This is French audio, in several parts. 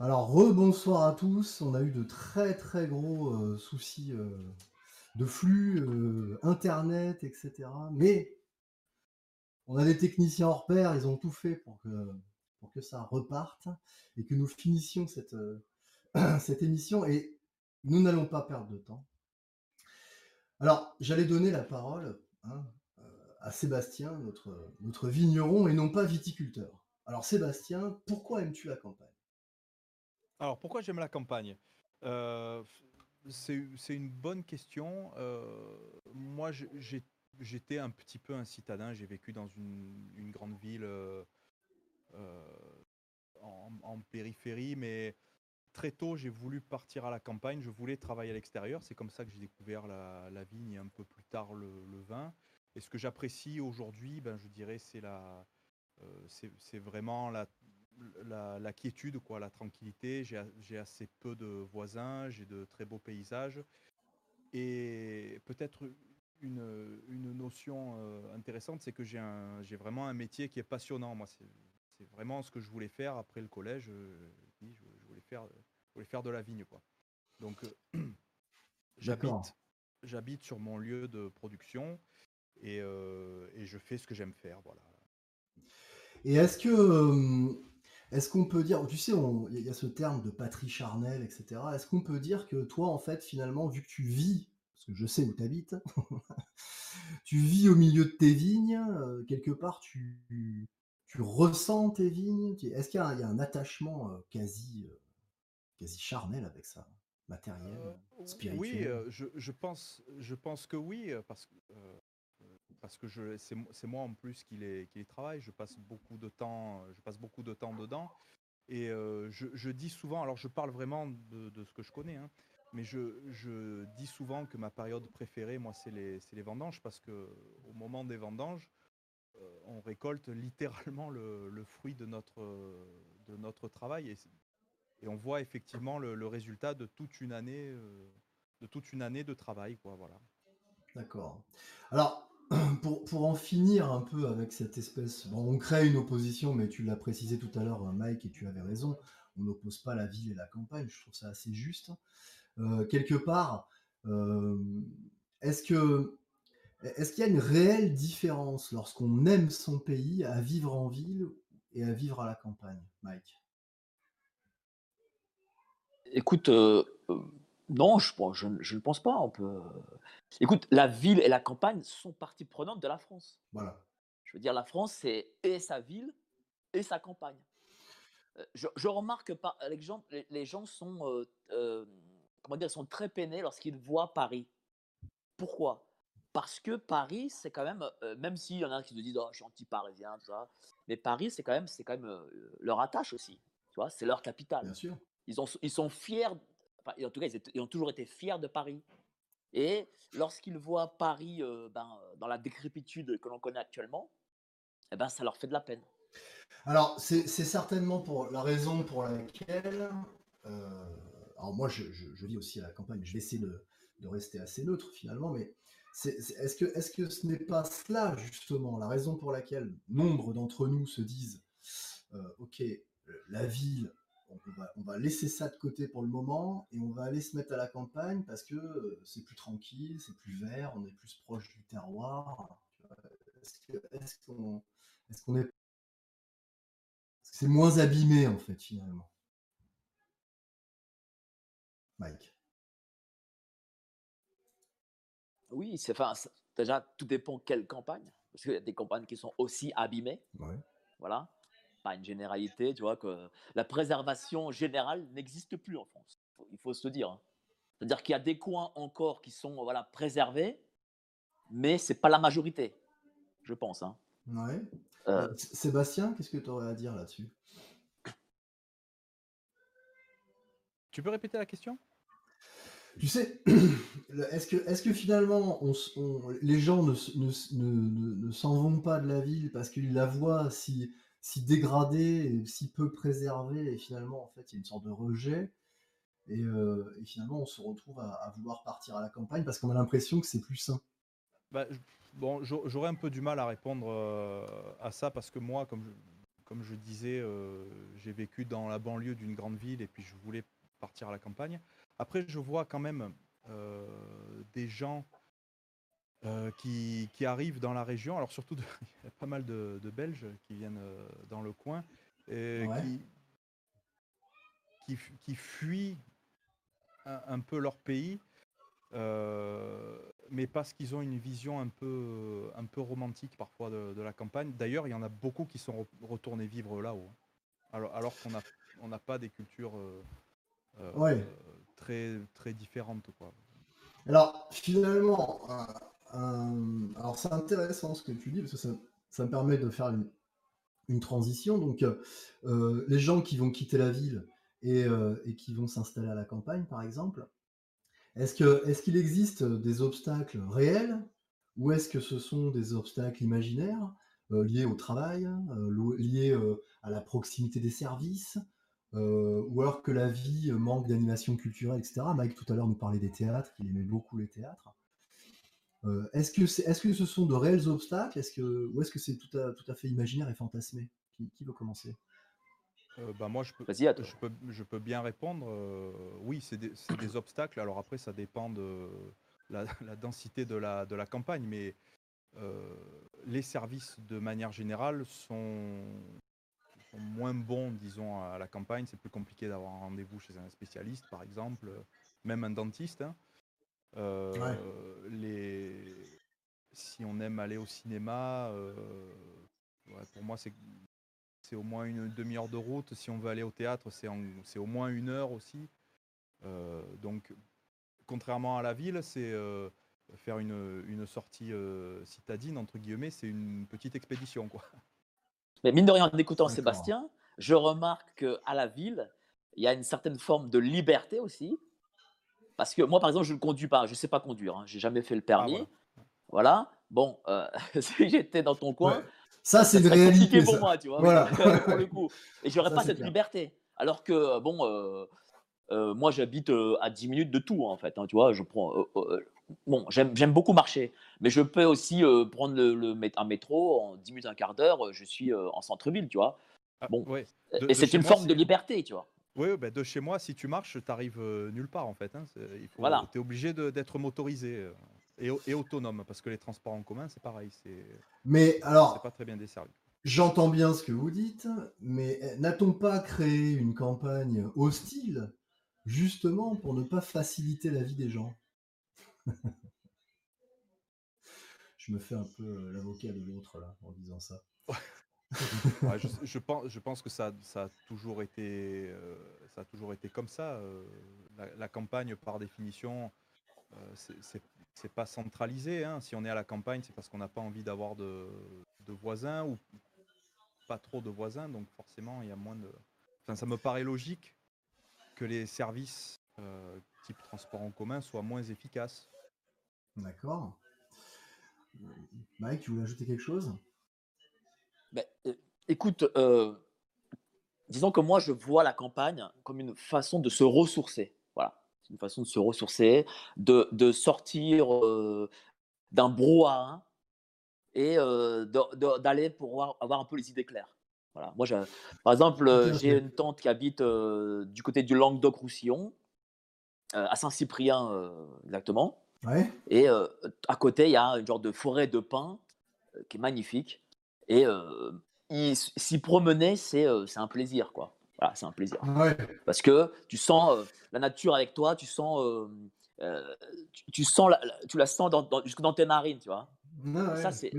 Alors, rebonsoir à tous. On a eu de très très gros euh, soucis euh, de flux, euh, internet, etc. Mais on a des techniciens hors pair, ils ont tout fait pour que, ça reparte et que nous finissions cette, cette émission. Et nous n'allons pas perdre de temps. Alors, j'allais donner la parole hein, à Sébastien, notre vigneron, et non pas viticulteur. Alors, Sébastien, pourquoi aimes-tu la campagne? Alors, pourquoi j'aime la campagne? Euh, c'est une bonne question. Euh, moi, j'étais un petit peu un citadin. J'ai vécu dans une, grande ville euh, en, périphérie, mais très tôt, j'ai voulu partir à la campagne. Je voulais travailler à l'extérieur. C'est comme ça que j'ai découvert la, vigne et un peu plus tard le, vin. Et ce que j'apprécie aujourd'hui, ben, je dirais, c'est la, c'est vraiment la, la, la quiétude, quoi, la tranquillité. J'ai assez peu de voisins, j'ai de très beaux paysages. Et peut-être une, une notion euh, intéressante, c'est que j'ai vraiment un métier qui est passionnant. Moi, c'est vraiment ce que je voulais faire après le collège. euh, je, je voulais faire, je voulais faire de la vigne, quoi. Donc, euh, j'habite, j'habite sur mon lieu de production et, euh, et je fais ce que j'aime faire, voilà. Et est-ce que est-ce qu'on peut dire, tu sais, il y a ce terme de patrie charnelle, etc. Est-ce qu'on peut dire que toi, en fait, finalement, vu que tu vis, parce que je sais où tu habites, tu vis au milieu de tes vignes, euh, quelque part, tu, tu ressens tes vignes. Est-ce qu'il y a, un il y a un attachement euh, quasi, euh, quasi charnel avec ça, matériel, oui, spirituel? euh, je, je pense, je pense que oui, parce que, parce que c'est, mo- c'est moi en plus qui les, travaille. Je passe beaucoup de temps, je passe beaucoup de temps dedans. Et euh, je, dis souvent, alors je parle vraiment de, ce que je connais, hein, mais je, dis souvent que ma période préférée, moi, c'est les, vendanges, parce que au moment des vendanges, euh, on récolte littéralement le, fruit de notre, travail. Et, on voit effectivement le, le résultat de toute une année, euh, de toute une année de travail, quoi, voilà. D'accord. Alors, pour, pour en finir un peu avec cette espèce, on crée une opposition, mais tu l'as précisé tout à l'heure, euh, Mike, et tu avais raison, on n'oppose pas la ville et la campagne, je trouve ça assez juste. Euh, quelque part, euh, est-ce que est-ce qu'il y a une réelle différence lorsqu'on aime son pays à vivre en ville et à vivre à la campagne, Mike? Écoute, euh, non, je, bon, je, ne je ne pense pas. On peut. euh, Écoute, la ville et la campagne sont partie prenante de la France. Voilà. Je veux dire, la France, c'est et sa ville et sa campagne. Euh, Je, je remarque par exemple, les, les gens sont, euh, euh, comment dire, sont très peinés lorsqu'ils voient Paris. Pourquoi? Parce que Paris, c'est quand même, euh, même s'il y en a qui se disent, oh, je suis anti-parisien, tout ça, mais Paris, c'est quand même, c'est quand même leur attache aussi. Tu vois, c'est leur capitale. Bien sûr. Ils, ont, ils sont fiers, en tout cas, ils, ont toujours été fiers de Paris. Et lorsqu'ils voient Paris euh, ben, dans la décrépitude que l'on connaît actuellement, eh ben, ça leur fait de la peine. Alors, c'est certainement pour la raison pour laquelle. euh, alors, moi, je, je- vis aussi à la campagne. Je vais essayer de, rester assez neutre finalement, mais est-ce que, est-ce que ce n'est pas cela, justement, la raison pour laquelle nombre d'entre nous se disent euh, Ok, la ville, on va, on va laisser ça de côté pour le moment et on va aller se mettre à la campagne parce que euh, c'est plus tranquille, c'est plus vert, on est plus proche du terroir. Est-ce qu'on est c'est moins abîmé en fait finalement. Mike. Oui, c'est enfin, déjà, tout dépend quelle campagne. Parce qu'il y a des campagnes qui sont aussi abîmées. Ouais. Voilà. Pas une généralité, tu vois, que la préservation générale n'existe plus en France. Faut- Il faut se le dire. hein. C'est-à-dire qu'il y a des coins encore qui sont voilà, préservés, mais c'est pas la majorité, je pense. hein. Ouais. Euh, S- Sébastien, qu'est-ce que tu aurais à dire là-dessus? Tu peux répéter la question? Tu sais, est-ce que, est-ce que finalement on, s- on- les gens ne, s- ne, s- ne- ne- ne s'en vont pas de la ville parce qu'ils la voient si, si dégradée et si peu préservée et finalement en fait il y a une sorte de rejet et, euh, finalement on se retrouve à, vouloir partir à la campagne parce qu'on a l'impression que c'est plus sain. Bah, bon, j'au- j'aurais un peu du mal à répondre euh, à ça parce que moi, comme je, comme je disais, j'ai vécu dans la banlieue d'une grande ville et puis je voulais partir à la campagne. Après, je vois quand même des gens qui, arrivent dans la région. Alors surtout, il y a pas mal de, Belges qui viennent dans le coin et qui, qui, fuient un, peu leur pays euh, mais parce qu'ils ont une vision un peu, un peu romantique parfois de, la campagne. D'ailleurs, il y en a beaucoup qui sont retournés vivre là-haut, hein. alors, alors qu'on n'a on pas des cultures euh, euh, très, très différentes. Quoi. Alors, finalement, alors c'est intéressant ce que tu dis, parce que ça, me permet de faire une, transition. Donc, les gens qui vont quitter la ville et, et qui vont s'installer à la campagne, par exemple, est-ce qu'il existe des obstacles réels ou est-ce que ce sont des obstacles imaginaires liés au travail, liés à la proximité des services, ou alors que la vie manque d'animation culturelle, etc. Mike tout à l'heure nous parlait des théâtres, qu'il aimait beaucoup les théâtres. Est-ce que, est, que ce sont de réels obstacles? Est-ce que, ou est-ce que c'est tout à, tout à fait imaginaire et fantasmé? Qui veut commencer? Euh, bah, moi, je peux, je peux, je peux bien répondre. Euh, oui, c'est des, des obstacles. Alors après, ça dépend de la, la densité de la, de la campagne, mais euh, les services, de manière générale, sont, moins bons, disons, à la campagne. C'est plus compliqué d'avoir un rendez-vous chez un spécialiste, par exemple, même un dentiste. Hein. Les... Si on aime aller au cinéma, pour moi, c'est c'est au moins une demi-heure de route. Si on veut aller au théâtre, c'est au moins une heure aussi. Euh, donc, contrairement à la ville, c'est euh, faire une, sortie euh, citadine, entre guillemets, c'est une petite expédition. Quoi. Mais mine de rien, en écoutant Sébastien, je remarque qu'à la ville, il y a une certaine forme de liberté aussi. Parce que moi, par exemple, je ne conduis pas, je ne sais pas conduire, hein, j'ai jamais fait le permis. Ah, voilà. Bon, si j'étais dans ton coin, ça, c'est une réalité. pour moi, tu vois. Voilà. pour le coup. Et j'aurais pas cette liberté. Alors que, bon, euh, euh, moi, j'habite euh, à 10 minutes de tout, en fait. Hein, tu vois, je prends. bon, j'aime beaucoup marcher, mais je peux aussi prendre le, un métro en 10 minutes, un quart d'heure. Je suis en centre-ville, tu vois. Ah, bon. et c'est une forme de liberté, tu vois. Oui, bah de chez moi, si tu marches, tu arrives nulle part en fait. Hein. voilà. Tu es obligé d'être motorisé. Et, autonome, parce que les transports en commun, c'est pareil. C'est, mais alors, pas très bien desservi. J'entends bien ce que vous dites, mais eh, n'a-t-on pas créé une campagne hostile justement pour ne pas faciliter la vie des gens? Je me fais un peu euh, l'avocat de l'autre là en disant ça. je, pense, que ça, ça, a toujours été, euh, ça a toujours été comme ça. Euh, la, campagne, par définition, c'est c'est pas centralisé. Hein. Si on est à la campagne, c'est parce qu'on n'a pas envie d'avoir de, voisins ou pas trop de voisins. Donc forcément, il y a moins de. Enfin, ça me paraît logique que les services euh, type transport en commun soient moins efficaces. D'accord. Mike, tu voulais ajouter quelque chose? Ben, euh, Écoute, euh, disons que moi, je vois la campagne comme une façon de se ressourcer une façon de se ressourcer, de, de sortir euh, d'un brouhaha et euh, d'aller pour avoir, un peu les idées claires. Voilà. Moi, par exemple, j'ai une tante qui habite du côté du Languedoc-Roussillon, à Saint-Cyprien exactement. Et à côté, il y a une genre de forêt de pins qui est magnifique. Et s'y promener, c'est un plaisir, quoi. Voilà, c'est un plaisir. Parce que tu sens euh, la nature avec toi, tu sens, euh, euh, tu, sens la, tu la sens dans, jusque dans tes narines, tu vois. ça, c'est,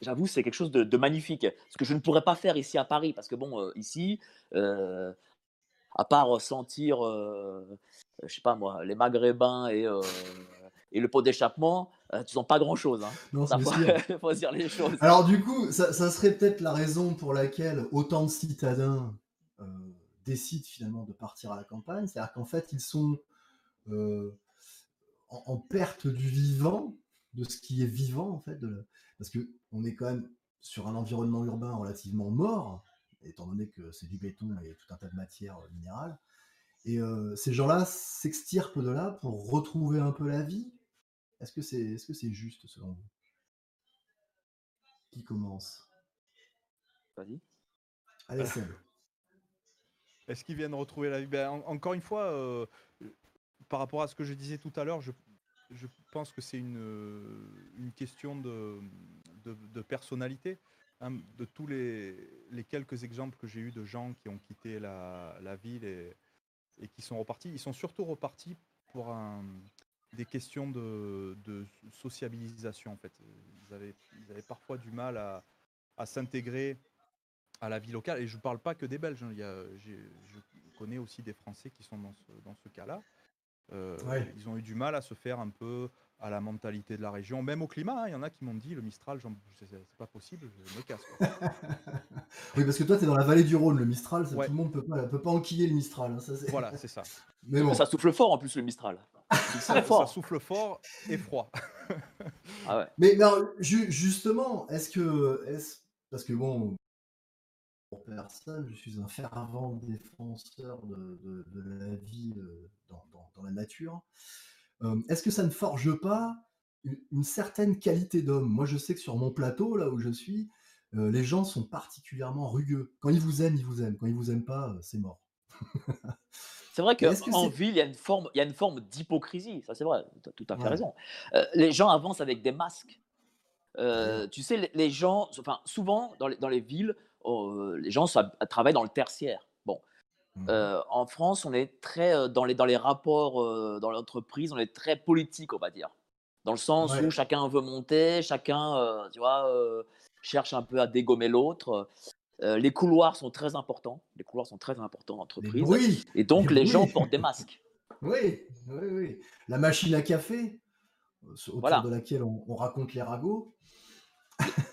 j'avoue, c'est quelque chose de, magnifique. Ce que je ne pourrais pas faire ici à Paris, parce que bon, ici, à part sentir, je sais pas moi, les Maghrébins et et le pot d'échappement, tu sens pas grand chose. Hein. Non, ça, faut, faut, dire les choses. Alors, du coup, ça, ça serait peut-être la raison pour laquelle autant de citadins décident finalement de partir à la campagne. C'est-à-dire qu'en fait, ils sont en, perte du vivant, de ce qui est vivant, en fait, de parce qu'on est quand même sur un environnement urbain relativement mort, étant donné que c'est du béton et tout un tas de matières minérales. Et ces gens-là s'extirpent de là pour retrouver un peu la vie. Est-ce que c'est est -ce c'est juste selon vous Qui commence? Vas-y. Allez, Seb. Est-ce qu'ils viennent retrouver la vie? Ben, Encore une fois, euh, par rapport à ce que je disais tout à l'heure, je, je, pense que c'est une, une, question de, de, personnalité. Hein, de tous les, les, quelques exemples que j'ai eus de gens qui ont quitté la, la ville et, et, qui sont repartis, ils sont surtout repartis pour un, des questions de, de, sociabilisation en fait. Ils avaient, ils avaient parfois du mal à, à s'intégrer à la vie locale. Et je ne parle pas que des Belges. Hein. Il y a, je connais aussi des Français qui sont dans ce, dans ce cas-là. Euh, ils ont eu du mal à se faire un peu à la mentalité de la région, même au climat. Hein. Il y en a qui m'ont dit le Mistral, c'est pas possible, je me casse. oui, parce que toi, tu es dans la vallée du Rhône, le Mistral, tout le monde peut pas, peut pas enquiller le Mistral. Hein, ça, voilà, c'est ça. Mais bon. Ça souffle fort en plus, le Mistral. ça, fort. ça souffle fort et froid. ah ouais. Mais, justement, est-ce que. Est parce que bon, personne, je suis un fervent défenseur de, la vie euh, dans, la nature. Euh, est-ce que ça ne forge pas une, certaine qualité d'homme? Moi, je sais que sur mon plateau, là où je suis, euh, les gens sont particulièrement rugueux. Quand ils vous aiment, ils vous aiment. Quand ils vous aiment pas, c'est mort. c'est vrai qu'en ville, il y a une forme, il y a une forme d'hypocrisie. Ça, c'est vrai. Tu as tout à fait raison. les gens avancent avec des masques. tu sais, les, gens, enfin, souvent dans les villes, euh, les gens travaillent dans le tertiaire. Mmh. euh, en France, on est très euh, dans les, dans les rapports dans l'entreprise, on est très politique, on va dire. Dans le sens où chacun veut monter, chacun, tu vois, cherche un peu à dégommer l'autre. les couloirs sont très importants. Les couloirs sont très importants en entreprise. Oui, et donc, les, gens portent des masques. Oui, oui, oui. La machine à café, autour de laquelle on, on, raconte les ragots.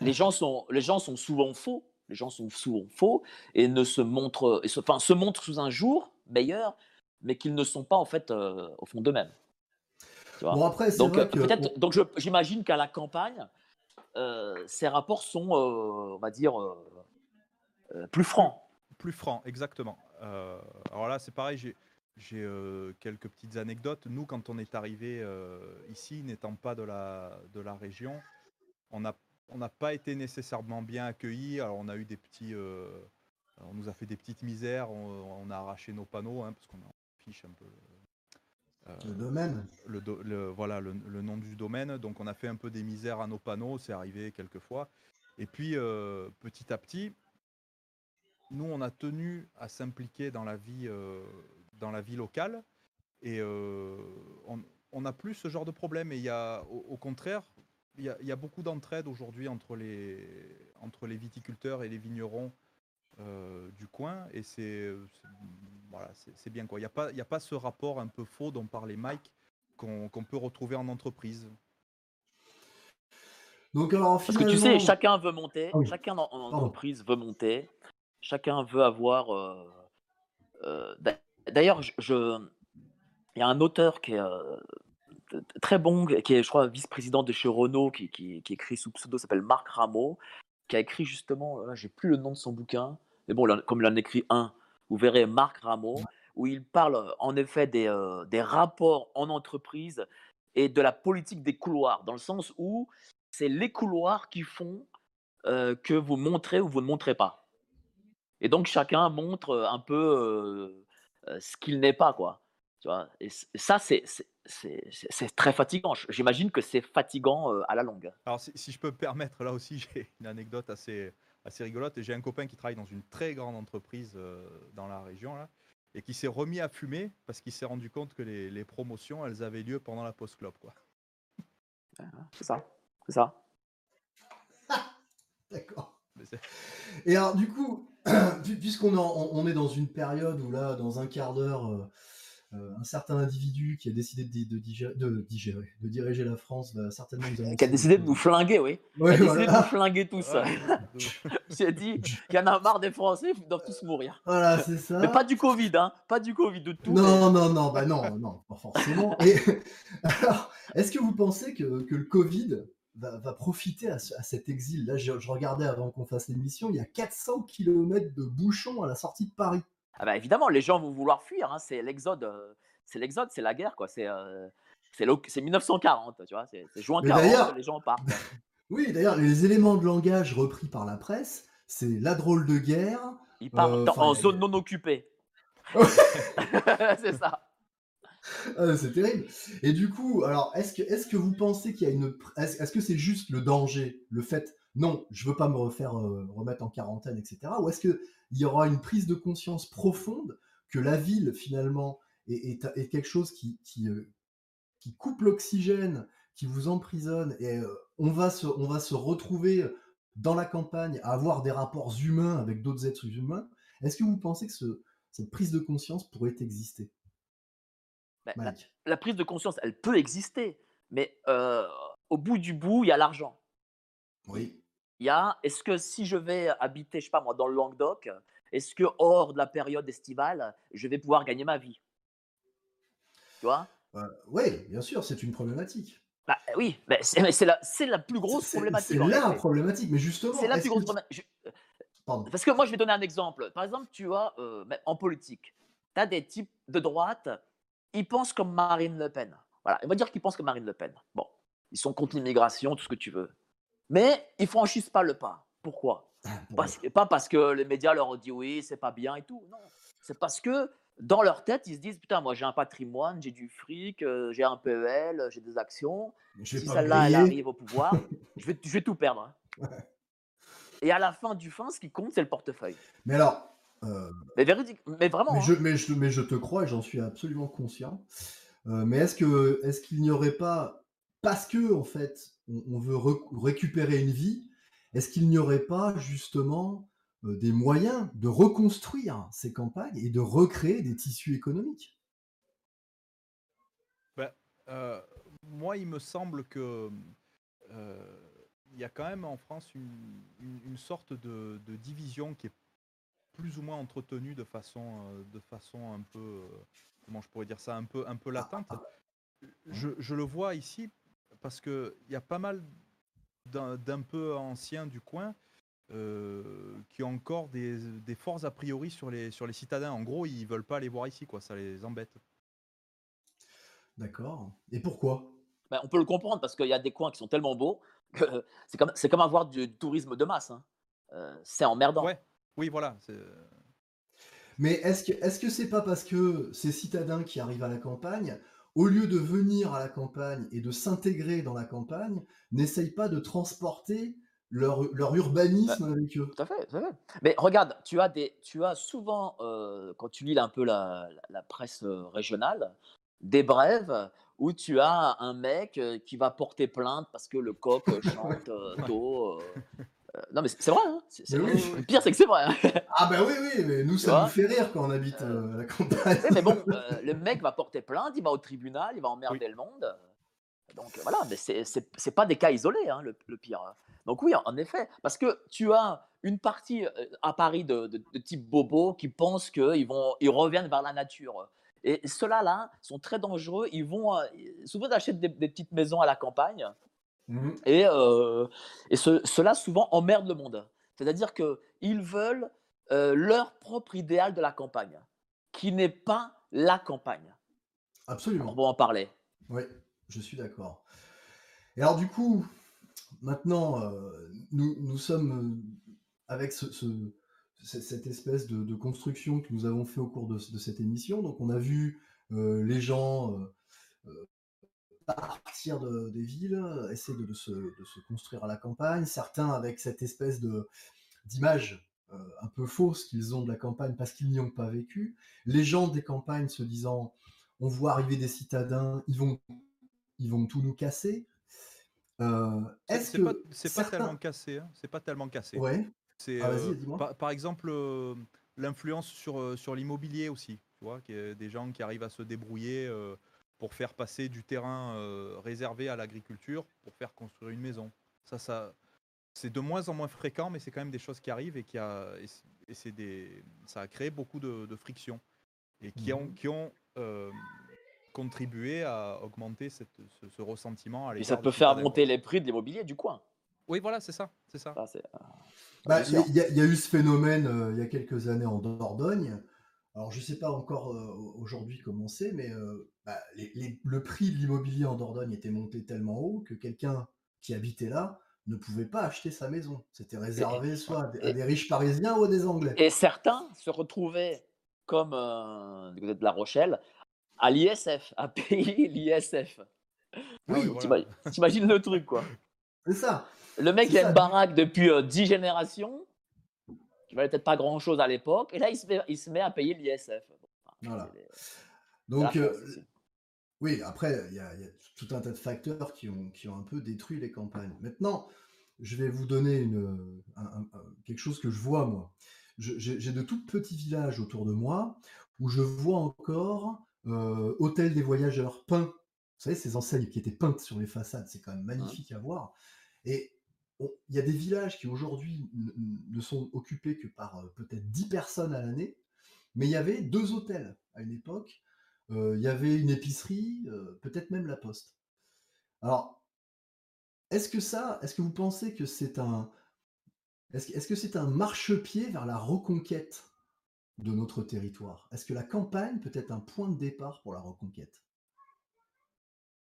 les, gens sont, les gens sont souvent faux les gens sont souvent faux et ne se montrent, et se, enfin, se montrent sous un jour meilleur, mais qu'ils ne sont pas en fait euh, au fond d'eux-mêmes. Bon après, donc vrai peut-être, donc j'imagine qu'à la campagne, euh, ces rapports sont, euh, on va dire, plus francs. Plus francs, exactement. alors là, c'est pareil, j'ai j'ai quelques petites anecdotes. Nous, quand on est arrivé ici, n'étant pas de la, de la région, on a on n'a pas été nécessairement bien accueillis. Alors, on a eu des petits. Euh, on nous a fait des petites misères. On, a arraché nos panneaux hein, parce qu'on fiche un peu. Euh, le domaine. Le, voilà le, nom du domaine. Donc, on a fait un peu des misères à nos panneaux. C'est arrivé quelques fois. Et puis, euh, petit à petit, nous, on a tenu à s'impliquer dans la vie, dans la vie locale. Et on n'a plus ce genre de problème. Et il y a, au contraire, il y, a beaucoup d'entraide aujourd'hui entre les, entre les viticulteurs et les vignerons euh, du coin. Et c'est voilà, c'est bien. quoi. Il n'y a, pas, a pas ce rapport un peu faux dont parlait Mike qu'on peut retrouver en entreprise. Donc, alors, Parce que tu sais, chacun veut monter, ah chacun en, entreprise veut monter, chacun veut avoir. Euh, euh, d'ailleurs, je, il y a un auteur qui est très bon, qui est, je crois, vice-président de chez Renault, qui, qui, écrit sous pseudo, s'appelle Marc Rameau, qui a écrit justement, là, j'ai plus le nom de son bouquin, mais bon, comme il en écrit un, vous verrez Marc Rameau, où il parle en effet des, euh, des rapports en entreprise et de la politique des couloirs, dans le sens où c'est les couloirs qui font euh, que vous montrez ou vous ne montrez pas. Et donc chacun montre un peu euh, ce qu'il n'est pas, quoi. Tu vois? Et ça, c'est c'est très fatigant. J'imagine que c'est fatigant euh, à la longue. Alors, si, je peux me permettre, là aussi, j'ai une anecdote assez, assez rigolote. J'ai un copain qui travaille dans une très grande entreprise euh, dans la région, là, et qui s'est remis à fumer parce qu'il s'est rendu compte que les, les, promotions, elles avaient lieu pendant la post-clope. C'est ça. C'est ça. D'accord. Et alors, du coup, puisqu'on on est dans une période où là, dans un quart d'heure, euh, un certain individu qui a décidé de, de, digérer, de, de diriger la France va certainement nous Qui a décidé de nous flinguer, oui. Ouais, qui a décidé de nous flinguer tous. Il a dit qu'il y en a marre des Français, ils doivent tous mourir. Voilà, c'est ça. Mais pas du Covid, hein. Pas du Covid, de tout. Non, non, non, bah non, non, pas forcément. Et, alors, est-ce que vous pensez que, que le Covid va, va profiter à, à, cet exil? Là, je, je regardais avant qu'on fasse l'émission, il y a 400 km de bouchons à la sortie de Paris. Ah bah, évidemment, les gens vont vouloir fuir. Hein. C'est l'exode, euh, c'est l'exode, c'est la guerre, quoi. C'est euh, c'est 1940, tu vois. C'est juin 40, les gens partent. oui, d'ailleurs, les éléments de langage repris par la presse, c'est la drôle de guerre, Il part Euh, dans- enfin, en zone non occupée. c'est ça. Ah, c'est terrible. Et du coup, alors, est-ce que, est-ce que vous pensez qu'il y a une. est-ce que c'est juste le danger, le fait, non, je veux pas me refaire euh, remettre en quarantaine, etc. Ou est-ce qu'il y aura une prise de conscience profonde que la ville, finalement, est, est- est quelque chose qui, qui, euh, qui coupe l'oxygène, qui vous emprisonne, et euh, on, va se, on va se retrouver dans la campagne à avoir des rapports humains avec d'autres êtres humains? Est-ce que vous pensez que ce- cette prise de conscience pourrait exister? Ben, la, prise de conscience, elle peut exister, mais au bout du bout, il y a l'argent. Oui. Il y a, est-ce que si je vais habiter, je sais pas moi, dans le Languedoc, est-ce que hors de la période estivale, je vais pouvoir gagner ma vie? Tu vois? Oui, bien sûr, c'est une problématique. Bah oui, mais c'est mais c'est la, c'est la plus grosse problématique. C'est la problématique, mais justement. C'est la plus grosse tu- problématique. Je- Pardon. Parce que moi, je vais donner un exemple. Par exemple, tu as, euh, en politique, tu as des types de droite, ils pensent comme Marine Le Pen. Voilà, on va dire qu'ils pensent comme Marine Le Pen. Bon, ils sont contre l'immigration, tout ce que tu veux. Mais ils franchissent pas le pas. Pourquoi? Bon, Parce que- Pas parce que les médias leur ont dit oui, c'est pas bien et tout. Non, c'est parce que dans leur tête, ils se disent putain, moi j'ai un patrimoine, j'ai du fric, euh, j'ai un PEL, j'ai des actions. Si celle-là elle arrive au pouvoir, je vais, je vais tout perdre. hein. Et à la fin du fin, ce qui compte, c'est le portefeuille. Mais alors, euh, Mais véridique, mais vraiment. mais, hein. je, mais, je, mais je te crois et j'en suis absolument conscient. Euh, mais est-ce que est-ce qu'il n'y aurait pas, parce que en fait, on, on veut récupérer une vie, est-ce qu'il n'y aurait pas justement euh, des moyens de reconstruire ces campagnes et de recréer des tissus économiques? Ben, euh, moi, il me semble que euh, il y a quand même en France une, une- une sorte de, de division qui est plus ou moins entretenue de façon, de façon un peu, comment je pourrais dire ça, un peu, un peu latente. Je, je le vois ici parce que il y a pas mal d'un peu anciens du coin euh, qui ont encore des, des forces a priori sur les, sur les citadins. En gros, ils veulent pas les voir ici, quoi. Ça les embête. D'accord. Et pourquoi? Ben, on peut le comprendre parce qu'il y a des coins qui sont tellement beaux que c'est comme, c'est comme avoir du tourisme de masse. hein. Euh, c'est emmerdant. Ouais, oui, voilà. c'est- Mais est-ce que est-ce que c'est pas parce que ces citadins qui arrivent à la campagne, au lieu de venir à la campagne et de s'intégrer dans la campagne, n'essayent pas de transporter leur, leur urbanisme avec eux Tout à fait, tout à fait. Mais regarde, tu as, des, tu as souvent, euh, quand tu lis un peu la, la- la presse euh, régionale, des brèves où tu as un mec euh, qui va porter plainte parce que le coq chante tôt. Euh, euh, non, mais c'est vrai. hein, c'est- oui. Le pire, c'est que c'est vrai. hein. Ah bah oui, oui, mais nous, ça nous fait rire quand on habite euh, à la campagne. Mais bon, euh, le mec va porter plainte, il va au tribunal, il va emmerder le monde. Donc euh, voilà, mais c'est- pas des cas isolés, hein, le, le pire. Donc oui, en- en effet, parce que tu as une partie euh, à Paris de, de, de type bobo qui pensent qu'ils vont, ils reviennent vers la nature. Et ceux-là là sont très dangereux. Ils vont euh, souvent ils achètent des, des petites maisons à la campagne Mhm. et, euh, et ce- ceux-là souvent emmerdent le monde. C'est-à-dire qu'ils veulent euh, leur propre idéal de la campagne, qui n'est pas la campagne. Absolument. On va en parler. Oui, je suis d'accord. Et alors du coup, maintenant, euh, nous, nous sommes avec ce, ce- ce- cette espèce de, de construction que nous avons fait au cours de, de cette émission. Donc on a vu les gens partir de- des villes, essayer de, de se, de se construire à la campagne, certains avec cette espèce d'image euh, un peu fausse qu'ils ont de la campagne parce qu'ils n'y ont pas vécu. Les gens des campagnes se disant on voit arriver des citadins, ils vont, ils vont tout nous casser. Euh, C'est Est-ce que pas, c'est pas tellement cassé. hein, C'est pas tellement cassé. Ouais. C'est Ah, euh, par, par exemple l'influence sur, sur l'immobilier aussi. Tu vois, y a des gens qui arrivent à se débrouiller pour faire passer du terrain euh, réservé à l'agriculture pour faire construire une maison. Ça, ça, c'est de moins en moins fréquent, mais c'est quand même des choses qui arrivent et qui a, et c'est- des, ça a créé beaucoup de, de frictions et qui ont, Mhm. qui ont euh, contribué à augmenter cette- ce, ce ressentiment. À Et ça peut faire monter les prix de l'immobilier du coin. Oui, voilà, c'est ça, c'est ça. Euh, Bah, Il y, a- sûr. il y y a eu ce phénomène euh, il y a quelques années en Dordogne. Alors, je ne sais pas encore euh, aujourd'hui comment c'est, mais euh, bah, les- les- le prix de l'immobilier en Dordogne était monté tellement haut que quelqu'un qui habitait là ne pouvait pas acheter sa maison. C'était réservé soit à des, riches parisiens ou à des Anglais. Et certains se retrouvaient, comme euh, du côté de La Rochelle, à l'ISF, à payer l'ISF. Oui, ah t'imagines le truc, quoi. C'est ça. Le mec, il a une baraque depuis euh, dix générations, qui valait peut-être pas grand-chose à l'époque, et là, il se met, il se met à payer l'ISF. voilà. Donc, euh, oui, après, il y, a tout un tas de facteurs qui ont, qui ont un peu détruit les campagnes. Maintenant, je vais vous donner une, quelque chose que je vois, moi. J'ai de tout petits villages autour de moi où je vois encore euh, Hôtel des Voyageurs peints. Vous savez, ces enseignes qui étaient peintes sur les façades, c'est quand même magnifique à voir. Et il y a des villages qui aujourd'hui ne sont occupés que par euh, peut-être 10 personnes à l'année, mais il y avait deux hôtels à une époque il y avait une épicerie, peut-être même la poste. Alors, est-ce que ça, est-ce que vous pensez que c'est un, est-ce, que c'est un marchepied vers la reconquête de notre territoire? Est-ce que la campagne peut être un point de départ pour la reconquête?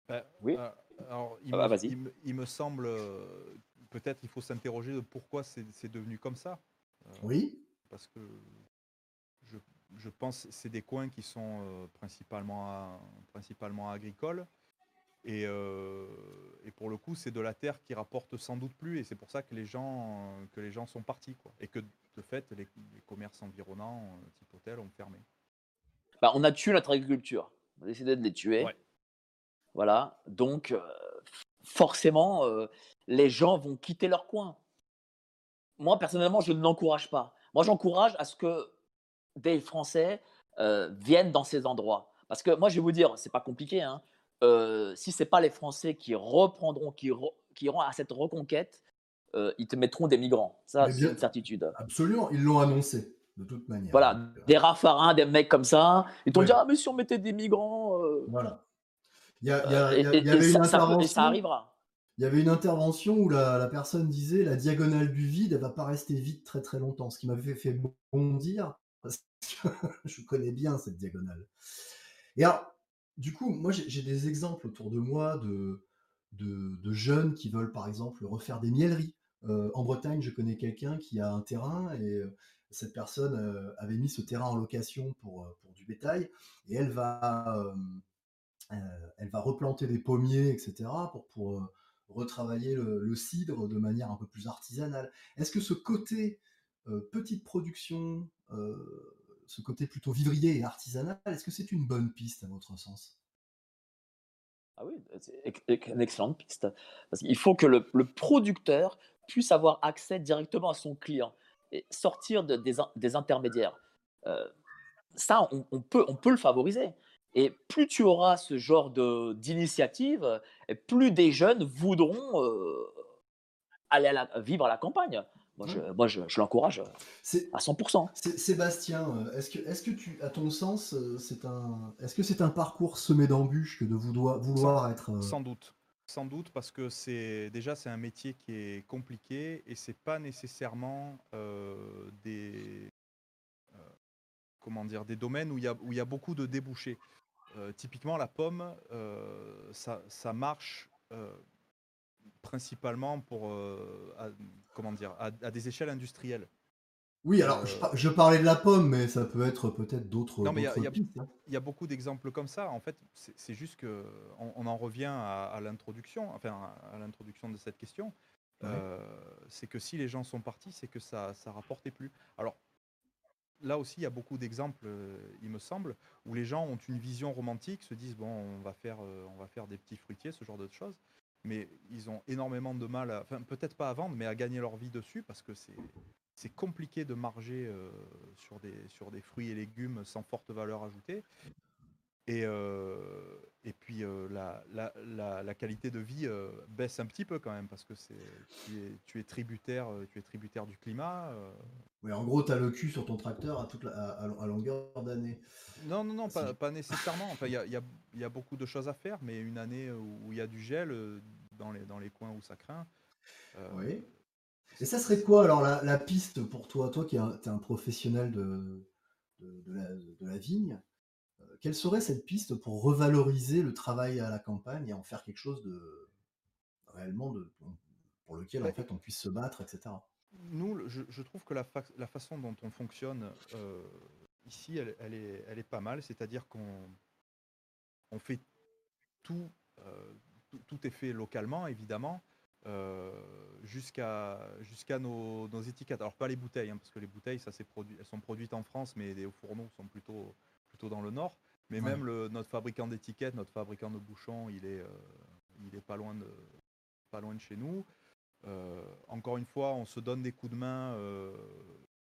Bah, Oui. alors, il, ah bah, me, il, me, semble, peut-être il faut s'interroger de pourquoi c'est, devenu comme ça. oui. Parce que je pense que c'est des coins qui sont euh, principalement, principalement agricoles. Et, euh, et, pour le coup, c'est de la terre qui rapporte sans doute plus. Et c'est pour ça que les gens, que les gens sont partis. Quoi. Et que de fait, les, commerces environnants, euh, type hôtel, ont fermé. Bah, on a tué notre agriculture. On a décidé de les tuer. Voilà. Donc, forcément, les gens vont quitter leur coin. Moi, personnellement, je ne l'encourage pas. Moi, j'encourage à ce que des Français euh, viennent dans ces endroits. Parce que moi, je vais vous dire, c'est pas compliqué. Hein. Euh, si c'est pas les Français qui reprendront, qui, qui iront à cette reconquête, euh, ils te mettront des migrants. Ça, c'est une certitude. Absolument, ils l'ont annoncé de toute manière. Voilà, des raffarins, des mecs comme ça. Ils t'ont dit ah mais si on mettait des migrants. Voilà. Il y, avait une intervention. ça arrivera. Il y avait une intervention où la, la, personne disait la diagonale du vide, elle va pas rester vide très très longtemps. Ce qui m'avait fait bondir, je connais bien cette diagonale. Et alors, du coup, moi j'ai des exemples autour de moi de, de, jeunes qui veulent par exemple refaire des mieleries. Euh, en Bretagne, je connais quelqu'un qui a un terrain et euh, cette personne euh, avait mis ce terrain en location pour, pour du bétail et elle va, elle va replanter des pommiers, etc. pour, pour retravailler le, cidre de manière un peu plus artisanale. Est-ce que ce côté petite production, ce côté plutôt vivrier et artisanal, est-ce que c'est une bonne piste à votre sens? Ah oui, c'est une excellente piste. Parce qu'il faut que le, producteur puisse avoir accès directement à son client et sortir de, des, intermédiaires. Euh, ça, on, peut, on peut le favoriser. Et plus tu auras ce genre d'initiative, plus des jeunes voudront euh, aller vivre à la campagne. Moi, je, l'encourage euh, à 100%. Sébastien, euh, est-ce que, est que tu, à ton sens, euh, c'est un, est-ce que c'est un parcours semé d'embûches que de vouloir, vouloir être. Sans doute. Sans doute parce que c'est déjà c'est un métier qui est compliqué et c'est pas nécessairement des comment dire des domaines où il y a où il y a beaucoup de débouchés. typiquement la pomme, ça, ça marche principalement pour, euh, à, comment dire, à, des échelles industrielles. Oui, alors je, euh, parlais de la pomme, mais ça peut être peut-être d'autres. Non, mais hein. il y, a beaucoup d'exemples comme ça. En fait, c'est juste que on, en revient à, l'introduction, enfin à l'introduction de cette question. Euh, c'est que si les gens sont partis, c'est que ça, ça rapportait plus. Alors là aussi, il y a beaucoup d'exemples, il me semble, où les gens ont une vision romantique, se disent bon, on va faire, on va faire des petits fruitiers, ce genre de choses mais ils ont énormément de mal, peut-être pas à vendre, mais à gagner leur vie dessus parce que c'est c'est compliqué de marger euh, sur, des, sur des fruits et légumes sans forte valeur ajoutée. Et, euh, et puis euh, la, la, la, qualité de vie baisse un petit peu quand même parce que c'est tu es, tu es tributaire tu es tributaire du climat. Oui, en gros, tu as le cul sur ton tracteur à, toute à, longueur d'année. Non, non, non, pas, pas nécessairement. Enfin, il y a, y, a, y a, beaucoup de choses à faire, mais une année où il y a du gel dans les, dans les coins où ça craint. oui. Et ça serait quoi alors la, la, piste pour toi, toi qui es un, professionnel de, de, de, la, de, la, vigne, quelle serait cette piste pour revaloriser le travail à la campagne et en faire quelque chose de réellement de pour lequel en fait on puisse se battre, etc. Nous, je, trouve que la, la, façon dont on fonctionne ici, elle, elle, est, elle, est, pas mal. C'est-à-dire qu'on on fait tout, tout, est fait localement, évidemment, jusqu'à jusqu'à nos, nos, étiquettes. Alors pas les bouteilles, hein, parce que les bouteilles, ça produit, elles sont produites en France, mais les fourneaux sont plutôt, plutôt dans le nord. Mais même le, notre fabricant d'étiquettes, notre fabricant de bouchons, il est, il est pas loin de, pas loin de chez nous. Euh, encore une fois, on se donne des coups de main euh,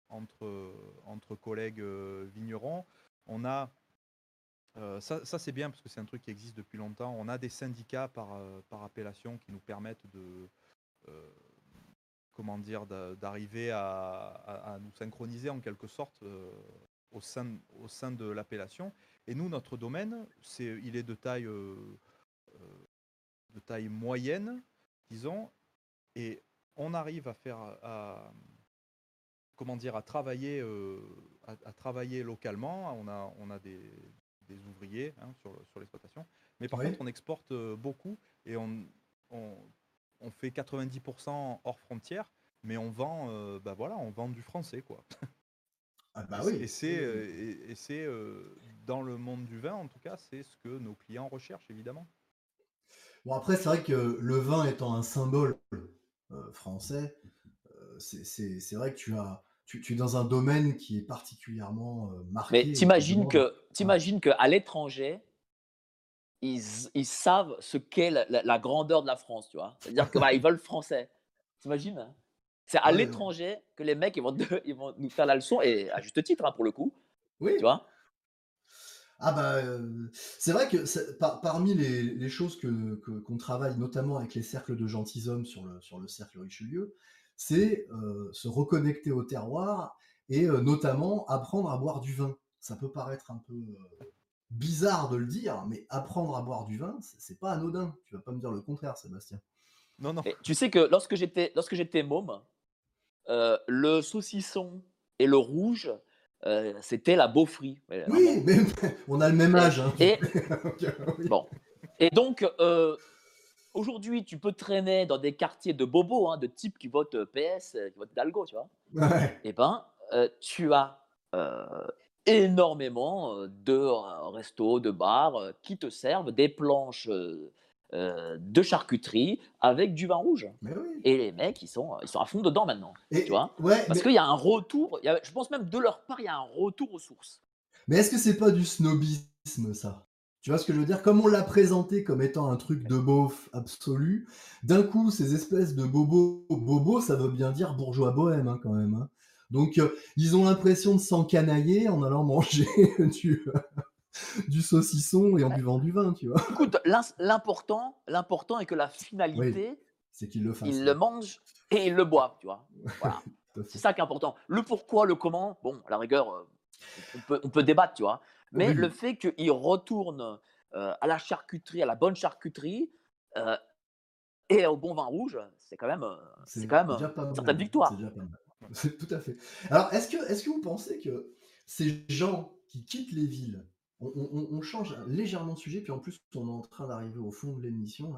entre, entre collègues euh, vignerons. On a ça, ça c'est bien parce que c'est un truc qui existe depuis longtemps. On a des syndicats par, par appellation qui nous permettent de comment dire d'arriver à, nous synchroniser en quelque sorte au sein, au sein de l'appellation. Et nous, notre domaine, c'est il est de taille de taille moyenne, disons, et on arrive à faire, à, comment dire, à travailler, euh, à, travailler localement. On a, on a des, ouvriers hein, sur, sur l'exploitation, mais par contre, on exporte euh, beaucoup et on, on, fait 90% hors frontières, mais on vend, euh, bah voilà, on vend du français, quoi. Ah bah oui. Et c'est, et, c'est dans le monde du vin, en tout cas, c'est ce que nos clients recherchent, évidemment. Bon, après, c'est vrai que le vin étant un symbole euh, français, euh, c'est vrai que tu as. Tu, es dans un domaine qui est particulièrement euh, marqué. Mais t'imagines que, t'imagines que à l'étranger, ils, ils, savent ce qu'est la, grandeur de la France, tu vois. C'est-à-dire qu'ils bah, ils veulent français. T'imagines? hein C'est à l'étranger que les mecs ils vont, ils vont nous faire la leçon et à juste titre hein, pour le coup. Oui. Tu vois ah bah, c'est vrai que parmi les, choses que, qu'on travaille, notamment avec les cercles de gentilshommes sur le, sur le cercle Richelieu, c'est se reconnecter au terroir et notamment apprendre à boire du vin. Ça peut paraître un peu bizarre de le dire, mais apprendre à boire du vin, c'est, pas anodin. Tu vas pas me dire le contraire, Sébastien. Non, non. tu sais que lorsque j'étais, lorsque môme, le saucisson et le rouge, euh, c'était la Beaufry. Oui, mais on a le même âge. Hein. Et, bon. et donc, euh, aujourd'hui, tu peux traîner dans des quartiers de bobos, hein, de types qui votent PS, euh, qui votent Dalgo, tu vois. Et eh ben, tu as énormément de restos, de bars qui te servent des planches euh, de charcuterie avec du vin rouge. Et les mecs, ils sont, ils sont à fond dedans maintenant. tu vois Parce qu'il y a un retour, je pense même de leur part, il y a un retour aux sources. Mais est-ce que c'est pas du snobisme, ça? Tu vois ce que je veux dire? Comme on l'a présenté comme étant un truc de beauf absolu, d'un coup, ces espèces de bobos, bobos, ça veut bien dire bourgeois bohème hein, quand même. Hein. Donc, euh, ils ont l'impression de s'encanailler en allant manger du, du saucisson et en buvant du vin, tu vois. Écoute, l'important, l'important est que la finalité, c'est qu'il le fasse. Il le mange et il le boit, tu vois. Voilà. c'est ça qui est important. Le pourquoi, le comment, bon, à la rigueur, euh, on peut, on peut débattre, tu vois. Mais le fait qu'il retourne euh, à la charcuterie, à la bonne charcuterie, euh, et au bon vin rouge, c'est quand même, c'est quand même une certaine victoire. C'est tout à fait. Alors, est-ce que, est-ce que vous pensez que ces gens qui quittent les villes on, change légèrement de sujet, puis en plus, on est en train d'arriver au fond de l'émission.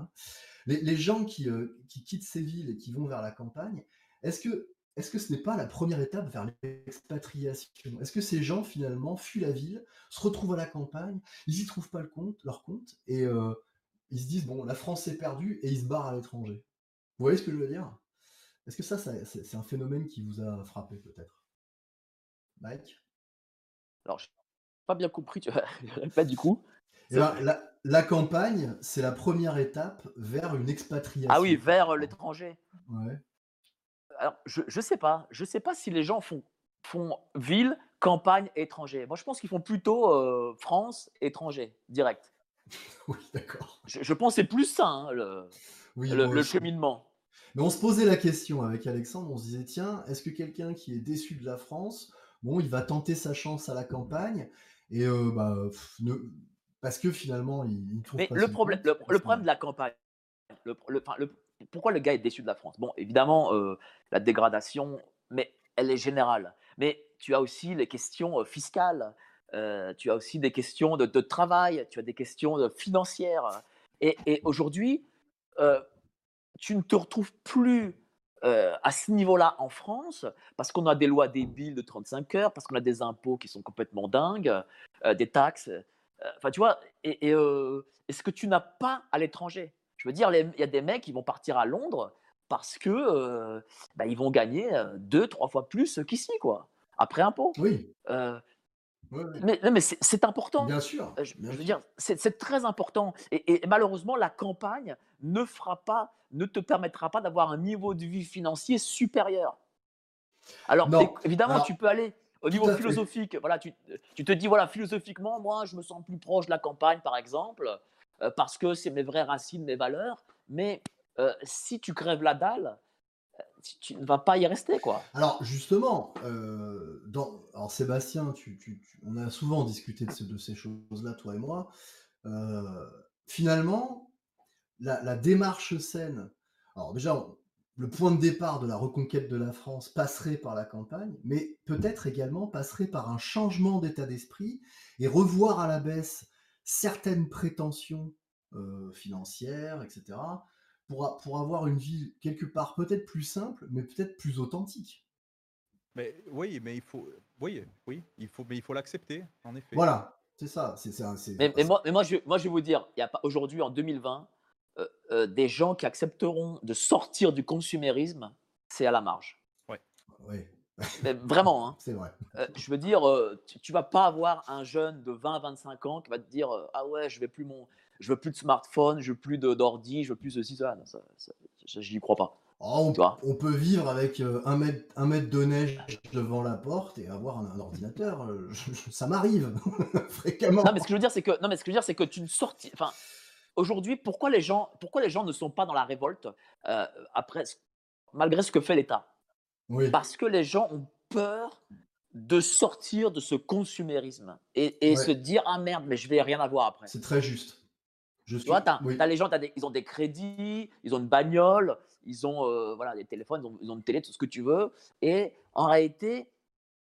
Les, gens euh, qui, quittent ces villes et qui vont vers la campagne, est-ce que, est que ce n'est pas la première étape vers l'expatriation? Est-ce que ces gens, finalement, fuient la ville, se retrouvent à la campagne, ils n'y trouvent pas le compte, leur compte, et euh, ils se disent, bon, la France est perdue, et ils se barrent à l'étranger? Vous voyez ce que je veux dire? Est-ce que ça, c'est un phénomène qui vous a frappé, peut-être? Mike? Alors, pas bien compris, tu pas du coup. Eh ben, la, campagne, c'est la première étape vers une expatriation. Ah oui, vers l'étranger. Alors, je ne sais pas. Je sais pas si les gens font, font ville, campagne, étranger. Moi, je pense qu'ils font plutôt euh, France, étranger, direct. oui, d'accord. Je, pense que c'est plus ça, hein, le, le, cheminement. Mais on se posait la question avec Alexandre, on se disait, tiens, est-ce que quelqu'un qui est déçu de la France, bon, il va tenter sa chance à la campagne, et bah, parce que finalement, il, trouve Mais le problème, le, problème de la campagne, le, pourquoi le gars est déçu de la France? Bon, évidemment, la dégradation, mais elle est générale. Mais tu as aussi les questions fiscales, tu as aussi des questions de, travail, tu as des questions financières. Et, et aujourd'hui, tu ne te retrouves plus euh, à ce niveau-là en France, parce qu'on a des lois débiles de 35 heures, parce qu'on a des impôts qui sont complètement dingues, euh, des taxes. euh, Enfin, tu vois, et, et, et ce que tu n'as pas à l'étranger. Je veux dire, il y a des mecs qui vont partir à Londres parce que bah, ils vont gagner deux, trois fois plus qu'ici, quoi, après impôt. Oui, Mais non, mais c'est important. bien sûr. Euh, Je, veux dire, c'est très important. Et, et malheureusement, la campagne ne fera pas, ne te permettra pas d'avoir un niveau de vie financier supérieur. Alors, Non, évidemment, alors, tu peux aller au niveau fait. philosophique. Voilà, tu, tu te dis, voilà, philosophiquement, moi, je me sens plus proche de la campagne, par exemple, euh, parce que c'est mes vraies racines, mes valeurs. Mais euh, si tu crèves la dalle, tu, ne vas pas y rester, quoi. Alors justement, euh, dans, alors Sébastien, on a souvent discuté de, ce- de ces choses-là, toi et moi. Euh, finalement, la, démarche saine, alors déjà, le point de départ de la reconquête de la France passerait par la campagne, mais peut-être également passerait par un changement d'état d'esprit et revoir à la baisse certaines prétentions euh, financières, etc., pour, avoir une vie quelque part peut-être plus simple, mais peut-être plus authentique. Mais oui, mais il faut, oui, oui, il faut, mais il faut l'accepter, en effet. Voilà, c'est ça. C'est, c'est, Mais, moi, mais moi, je, moi, je vais vous dire, il y a pas aujourd'hui, en 2020, euh, euh, des gens qui accepteront de sortir du consumérisme, c'est à la marge. ouais, Mais vraiment, hein. c'est vrai. Euh, je veux dire, euh, tu, tu vas pas avoir un jeune de 20-25 ans qui va te dire, euh, ah ouais, je vais plus mon, je veux plus de smartphone, je veux plus de- d'ordi, je veux plus ceci, ça. Ça, ça, ça, j'y crois pas. Oh, on, peut vivre avec euh, un, mètre, un mètre de neige devant la porte et avoir un, un ordinateur. euh, je- je- ça m'arrive fréquemment. Non, mais ce que je veux dire, c'est que, non, mais ce que je veux dire, c'est que tu ne sortis. Enfin, aujourd'hui, pourquoi les gens, pourquoi les gens ne sont pas dans la révolte euh, après, malgré ce que fait l'État? Oui, Parce que les gens ont peur de sortir de ce consumérisme et, et Ouais. se dire ah merde, mais je vais rien avoir après. c'est très juste. Je Tu suis... vois, oui. t'as les gens, des- ils ont des crédits, ils ont une bagnole, ils ont euh, voilà des téléphones, ils ont, ils ont une télé, tout ce que tu veux. Et en réalité,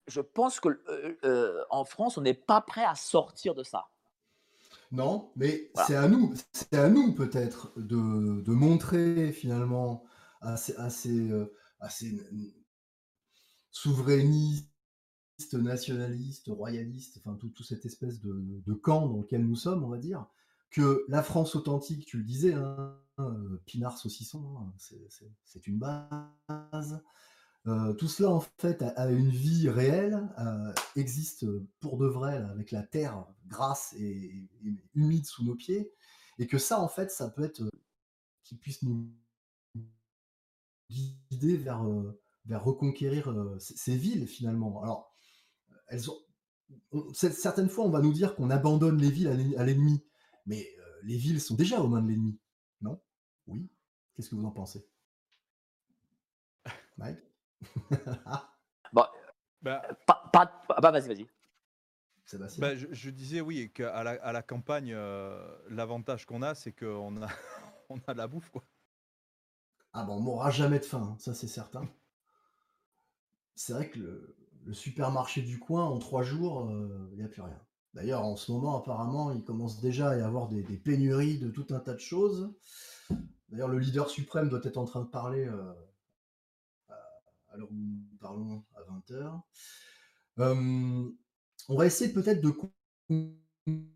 je pense que euh, euh, en France, on n'est pas prêt à sortir de ça. Non, mais Voilà. c'est à nous, c'est à nous peut-être de, de montrer finalement à ces, à ces, à ces souverainistes, nationalistes, royalistes, enfin tout, tout cette espèce de, de camp dans lequel nous sommes, on va dire, que la France authentique, tu le disais, hein, euh, Pinard saucisson, hein, c'est- une base. Euh, tout cela en fait a, une vie réelle, euh, existe pour de vrai avec la terre grasse et, humide sous nos pieds, et que ça en fait ça peut être qui puisse nous guider vers, reconquérir ces, villes finalement. Alors elles ont, certaines fois on va nous dire qu'on abandonne les villes à l'ennemi, mais euh, les villes sont déjà aux mains de l'ennemi, non? Oui Qu'est-ce que vous en pensez? Mike? Bon, Bah, pas, pas, pas- bah, vas-y, vas-y. Sébastien? Bah, je, je disais oui qu'à la, à la campagne, euh, l'avantage qu'on a, c'est qu'on a, on a de la bouffe, quoi. Ah bon, on m'aura jamais de faim, hein, ça c'est certain. C'est vrai que le, le supermarché du coin, en trois jours, il n'y a plus rien. D'ailleurs, en ce moment, apparemment, il commence déjà à y avoir des, pénuries de tout un tas de choses. D'ailleurs, le leader suprême doit être en train de parler euh, à, l'heure où nous parlons à 20h. on va essayer peut-être de con-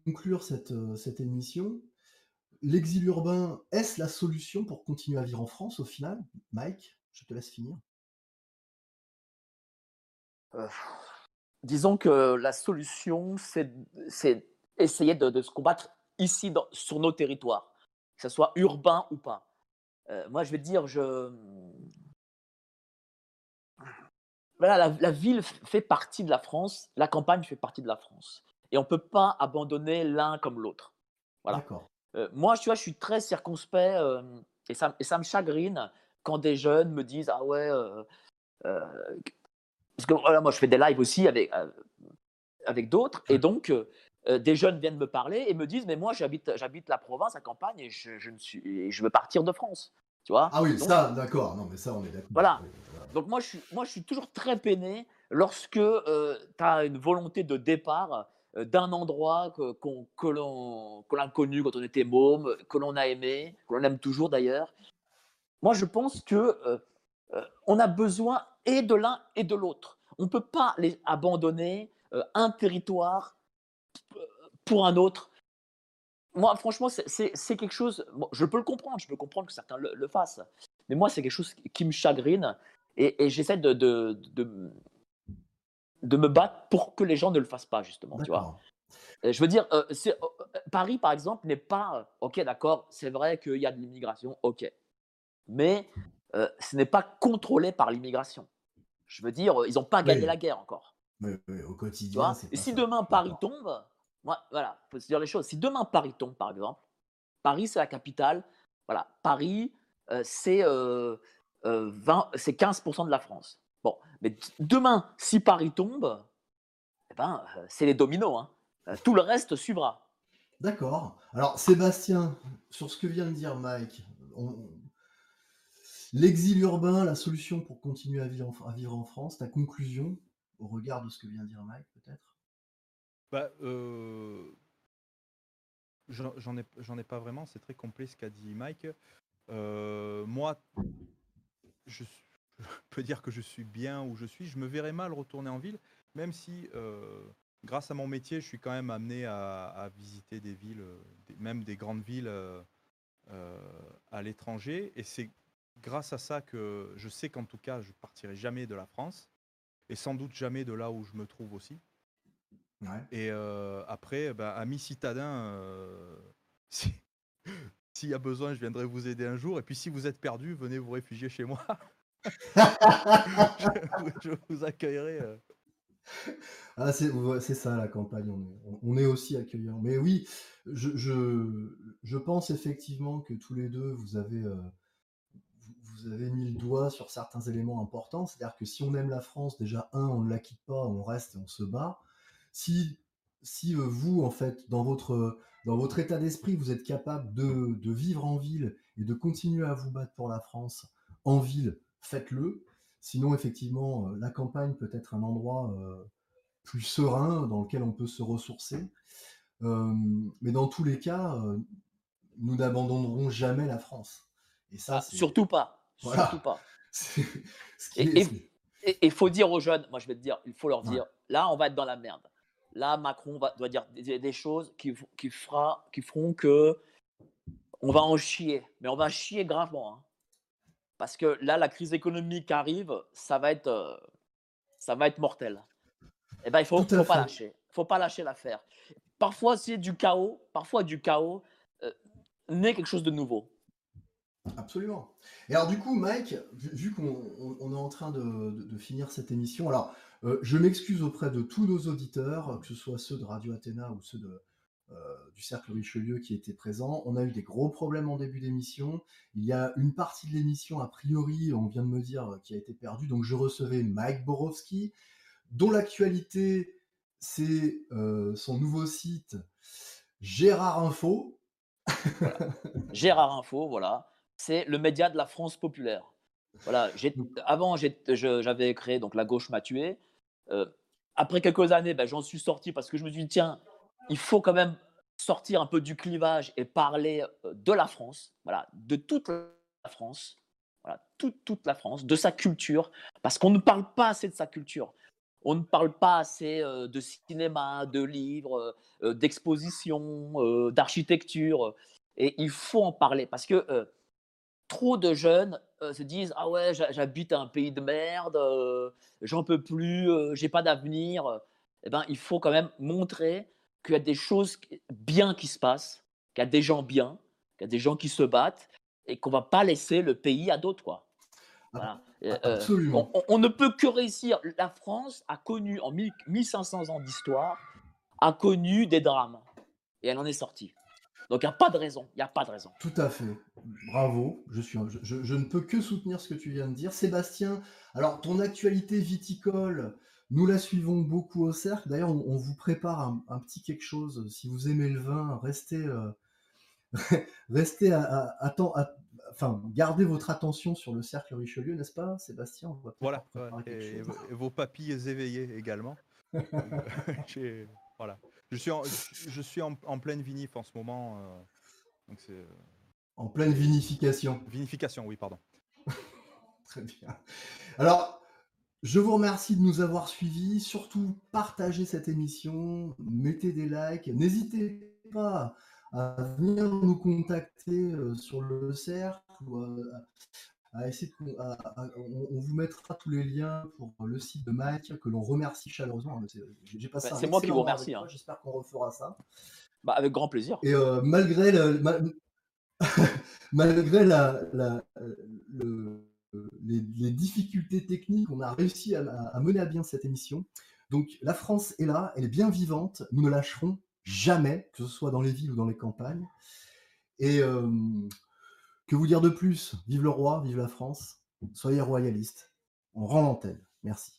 conclure cette, euh, cette émission. L'exil urbain, est-ce la solution pour continuer à vivre en France au final? Mike, je te laisse finir. Euh, disons que la solution, c'est essayer de, de se combattre ici, dans- sur nos territoires, que ce soit urbain ou pas. Euh, moi, je vais te dire, je... Voilà, la, la ville fait partie de la France, la campagne fait partie de la France. Et on ne peut pas abandonner l'un comme l'autre. Voilà. Euh, moi, tu vois, je suis très circonspect euh, et, ça, et ça me chagrine quand des jeunes me disent Ah ouais, parce que voilà, moi je fais des lives aussi avec, euh, avec d'autres, et donc euh, euh, des jeunes viennent me parler et me disent Mais moi j'habite, j'habite la province, la campagne, et je, je ne suis, et je veux partir de France. Tu vois? Ah oui, Donc- ça, d'accord. Non, mais ça, on est d'accord. Voilà. Donc moi je, suis, moi, je suis toujours très peiné lorsque tu as une volonté de départ euh, d'un endroit que, qu'on, que, l'on, que l'on a connu quand on était môme, que l'on a aimé, que l'on aime toujours d'ailleurs, moi, je pense que euh, euh, on a besoin et de l'un et de l'autre. On ne peut pas les abandonner euh, un territoire pour un autre. Moi, franchement, c'est quelque chose. je peux le comprendre, je peux comprendre que certains le, fassent. Mais moi, c'est quelque chose qui me chagrine et, j'essaie de, de, de, me battre pour que les gens ne le fassent pas, justement. Tu vois je veux dire, Paris, par exemple, n'est pas. Ok, d'accord, c'est vrai qu'il y a de l'immigration, ok mais euh, ce n'est pas contrôlé par l'immigration. Je veux dire, ils n'ont pas gagné la guerre encore. Oui, au quotidien. Et si demain Paris tombe, voilà, faut se dire les choses. Si demain Paris tombe, par exemple, Paris c'est la capitale. Voilà, Paris euh, c'est euh, 15% de la France. Bon, mais demain, si Paris tombe, eh ben, c'est les dominos. Hein. Tout le reste suivra. D'accord. Alors, Sébastien, sur ce que vient de dire Mike, on, L'exil urbain, la solution pour continuer à vivre, en, France, ta conclusion au regard de ce que vient de dire Mike, peut-être? Bah, euh, J'en ai, ai, pas vraiment, c'est très complet ce qu'a dit Mike. Euh, moi, je, peux dire que je suis bien où je suis. Je me verrais mal retourner en ville, même si, euh, grâce à mon métier, je suis quand même amené à, visiter des villes, même des grandes villes à l'étranger. Et c'est grâce à ça que je sais qu'en tout cas, je partirai jamais de la France et sans doute jamais de là où je me trouve aussi. Et euh, après, ben, amis citadins, euh, s'il y a besoin, je viendrai vous aider un jour. Et puis si vous êtes perdu, venez vous réfugier chez moi. je, vous accueillerai. Euh. Ah, c'est ça la campagne, on est, aussi accueillant. Mais oui, je, je, pense effectivement que tous les deux, vous avez vous avez mis le doigt sur certains éléments importants. C'est-à-dire que si on aime la France, déjà, un, on ne la quitte pas, on reste et on se bat. Si, si euh, vous, en fait, dans votre, dans votre état d'esprit, vous êtes capable de, vivre en ville et de continuer à vous battre pour la France en ville, faites-le. Sinon, effectivement, euh, la campagne peut être un endroit euh, plus serein dans lequel on peut se ressourcer. mais dans tous les cas, nous n'abandonnerons jamais la France. Et ça, ah, surtout pas. Surtout pas. et il faut dire aux jeunes, moi je vais te dire, il faut leur dire, là on va être dans la merde. Là Macron va, doit dire des, choses qui, qui, fera, qui feront que on va en chier, mais on va chier gravement. Hein. Parce que là la crise économique arrive, ça va être, euh, ça va être mortel. Et eh ben il faut, faut pas lâcher, faut pas lâcher l'affaire. Parfois c'est du chaos, parfois du chaos euh, naît quelque chose de nouveau. Absolument. Et alors du coup, Mike, vu, qu'on est en train de, finir cette émission, alors euh, je m'excuse auprès de tous nos auditeurs, que ce soit ceux de Radio Athéna ou ceux euh, du Cercle Richelieu qui étaient présents. On a eu des gros problèmes en début d'émission. Il y a une partie de l'émission, a priori, on vient de me dire, qui a été perdue. Donc je recevais Mike Borowski, dont l'actualité, c'est euh, son nouveau site Gérard Info. Gérard Info, voilà c'est le média de la France populaire. Voilà, avant j'avais créé donc la gauche m'a tué. Euh, après quelques années, ben, j'en suis sorti parce que je me suis dit tiens, il faut quand même sortir un peu du clivage et parler euh, de la France, voilà, de toute la France, voilà, toute, toute la France, de sa culture, parce qu'on ne parle pas assez de sa culture. On ne parle pas assez euh, de cinéma, de livres, d'expositions, d'architecture. Et il faut en parler parce que trop de jeunes se disent ah ouais j'habite un pays de merde, j'en peux plus, j'ai pas d'avenir. Eh ben il faut quand même montrer qu'il y a des choses bien qui se passent, qu'il y a des gens bien, qu'il y a des gens qui se battent et qu'on va pas laisser le pays à d'autres quoi. Ah, absolument. On, ne peut que réussir. La France a connu en 1500 ans d'histoire a connu des drames et elle en est sortie. Donc il n'y a pas de raison, il n'y a pas de raison. Tout à fait. Bravo. Je, suis, je, ne peux que soutenir ce que tu viens de dire. Sébastien, alors ton actualité viticole, nous la suivons beaucoup au cercle. D'ailleurs, on, vous prépare un, petit quelque chose. Si vous aimez le vin, restez, euh, restez à, enfin, gardez votre attention sur le cercle Richelieu, n'est-ce pas, Sébastien? Voilà. Et, vos papilles éveillées également. voilà. Je suis en, je suis en, pleine vinif en ce moment. Euh, donc c'est... En pleine vinification. Vinification, oui, pardon. Très bien. Alors, je vous remercie de nous avoir suivis. Surtout, partagez cette émission, mettez des likes. N'hésitez pas à venir nous contacter euh, sur le cercle ou à, essayer de, on, vous mettra tous les liens pour le site de Mike que l'on remercie chaleureusement. Bah, c'est moi qui vous remercie. Hein. J'espère qu'on refera ça. Bah, avec grand plaisir. Et euh, malgré, le, malgré la, les, difficultés techniques, on a réussi à, mener à bien cette émission. Donc la France est là, elle est bien vivante, nous ne lâcherons jamais, que ce soit dans les villes ou dans les campagnes. Et euh, que vous dire de plus? Vive le roi, vive la France, soyez royalistes. On rend l'antenne. Merci.